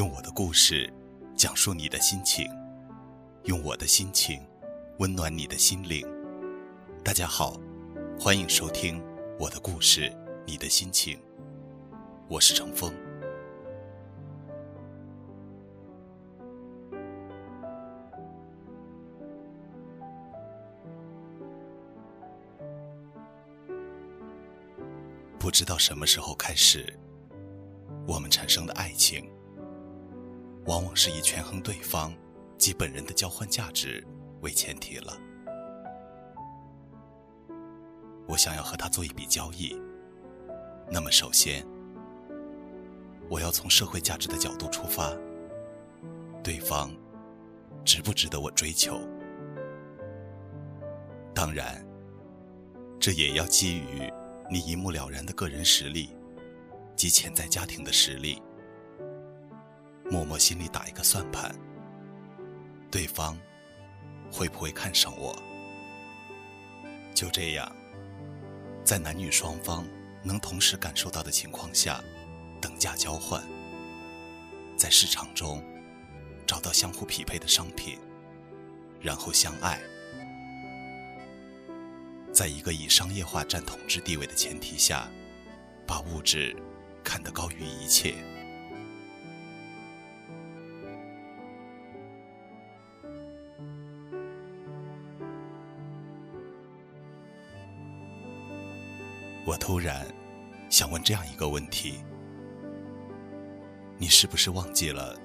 用我的故事讲述你的心情，用我的心情温暖你的心灵。大家好，欢迎收听我的故事，你的心情。我是程峰。不知道什么时候开始，我们产生的爱情，往往是以权衡对方及本人的交换价值为前提了。我想要和他做一笔交易，那么首先，我要从社会价值的角度出发，对方值不值得我追求？当然，这也要基于。你一目了然的个人实力及潜在家庭的实力，默默心里打一个算盘：对方会不会看上我？就这样，在男女双方能同时感受到的情况下，等价交换，在市场中找到相互匹配的商品，然后相爱。在一个以商业化占统治地位的前提下，把物质看得高于一切。突然想问这样一个问题：你是不是忘记了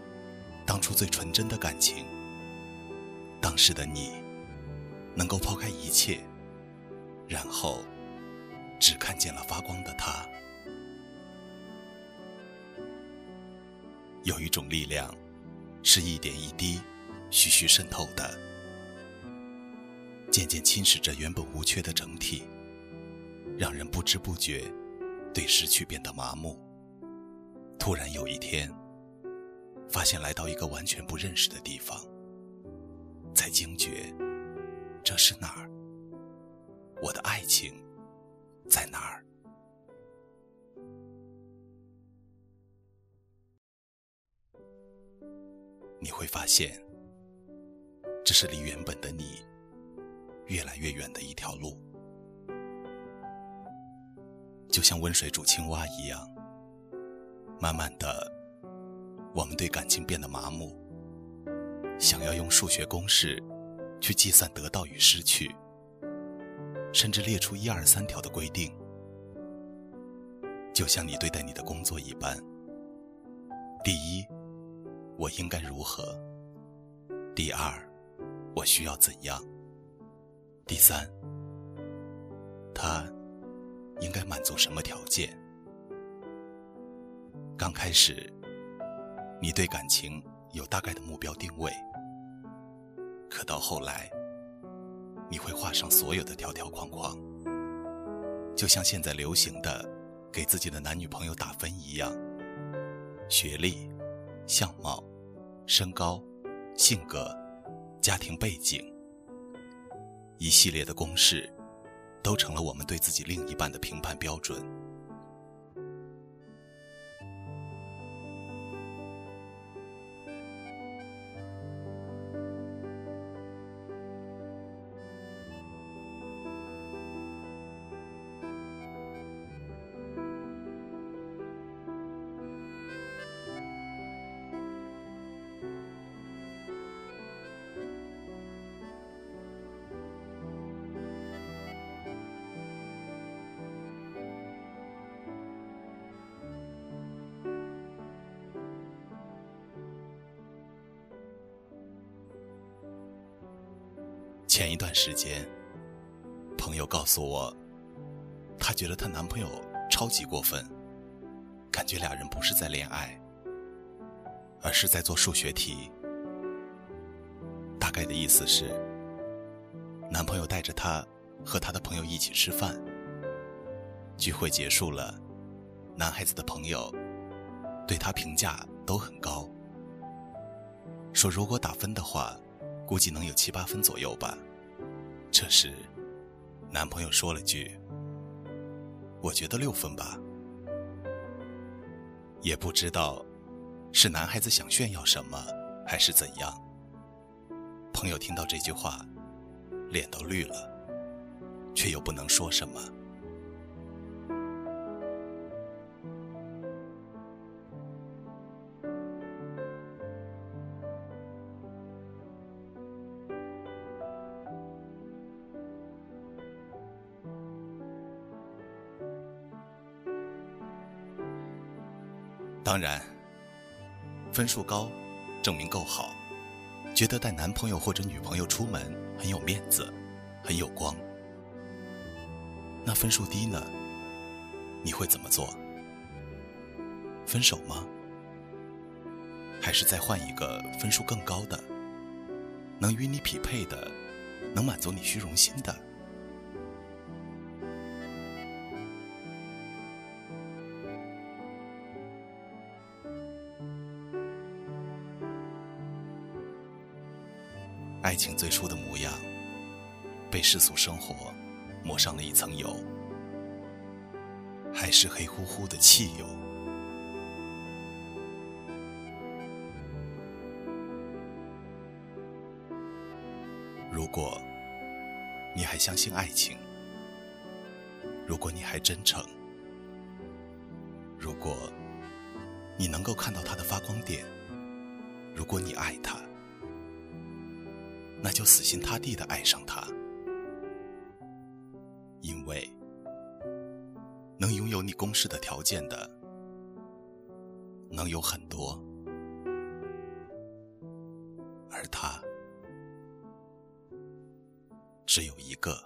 当初最纯真的感情？当时的你能够抛开一切？然后，只看见了发光的他。有一种力量，是一点一滴、徐徐渗透的，渐渐侵蚀着原本无缺的整体，让人不知不觉对失去变得麻木。突然有一天，发现来到一个完全不认识的地方，才惊觉这是哪儿。我的爱情在哪儿？你会发现，这是离原本的你越来越远的一条路，就像温水煮青蛙一样。慢慢的，我们对感情变得麻木，想要用数学公式去计算得到与失去。甚至列出一二三条的规定，就像你对待你的工作一般。第一，我应该如何？第二，我需要怎样？第三，他应该满足什么条件？刚开始，你对感情有大概的目标定位，可到后来。你会画上所有的条条框框，就像现在流行的给自己的男女朋友打分一样，学历、相貌、身高、性格、家庭背景，一系列的公式，都成了我们对自己另一半的评判标准。前一段时间，朋友告诉我，她觉得她男朋友超级过分，感觉俩人不是在恋爱，而是在做数学题。大概的意思是，男朋友带着她和他的朋友一起吃饭，聚会结束了，男孩子的朋友对她评价都很高，说如果打分的话。估计能有七八分左右吧。这时，男朋友说了句：“我觉得六分吧。”也不知道是男孩子想炫耀什么，还是怎样？朋友听到这句话，脸都绿了，却又不能说什么。当然，分数高，证明够好，觉得带男朋友或者女朋友出门很有面子，很有光。那分数低呢？你会怎么做？分手吗？还是再换一个分数更高的，能与你匹配的，能满足你虚荣心的？爱情最初的模样，被世俗生活抹上了一层油，还是黑乎乎的汽油。如果你还相信爱情，如果你还真诚，如果你能够看到它的发光点，如果你爱他。那就死心塌地的爱上他，因为能拥有你公式的条件的，能有很多，而他只有一个。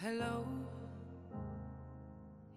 Hello。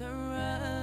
sunrise